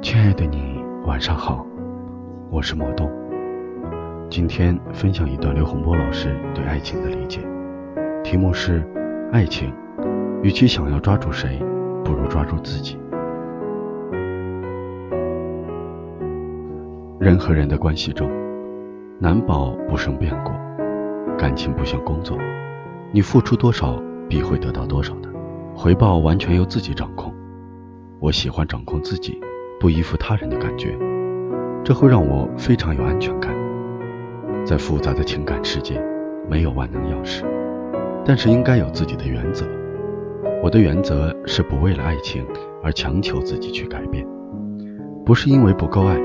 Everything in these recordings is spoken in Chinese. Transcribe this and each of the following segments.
亲爱的你，晚上好，我是魔动。今天分享一段刘洪波老师对爱情的理解，题目是：爱情，与其想要抓住谁，不如抓住自己。人和人的关系中，难保不生变故，感情不像工作，你付出多少，必会得到多少的，回报完全由自己掌控。我喜欢掌控自己。不依附他人的感觉，这会让我非常有安全感。在复杂的情感世界，没有万能钥匙，但是应该有自己的原则。我的原则是不为了爱情而强求自己去改变，不是因为不够爱，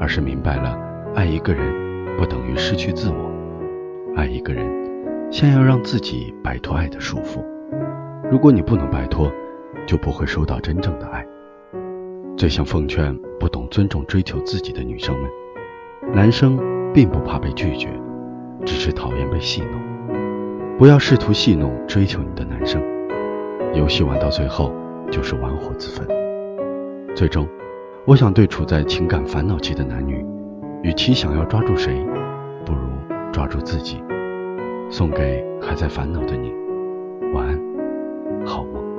而是明白了爱一个人不等于失去自我。爱一个人，先要让自己摆脱爱的束缚。如果你不能摆脱，就不会收到真正的爱。最想奉劝不懂尊重、追求自己的女生们：男生并不怕被拒绝，只是讨厌被戏弄。不要试图戏弄追求你的男生，游戏玩到最后就是玩火自焚。最终，我想对处在情感烦恼期的男女，与其想要抓住谁，不如抓住自己。送给还在烦恼的你，晚安，好梦。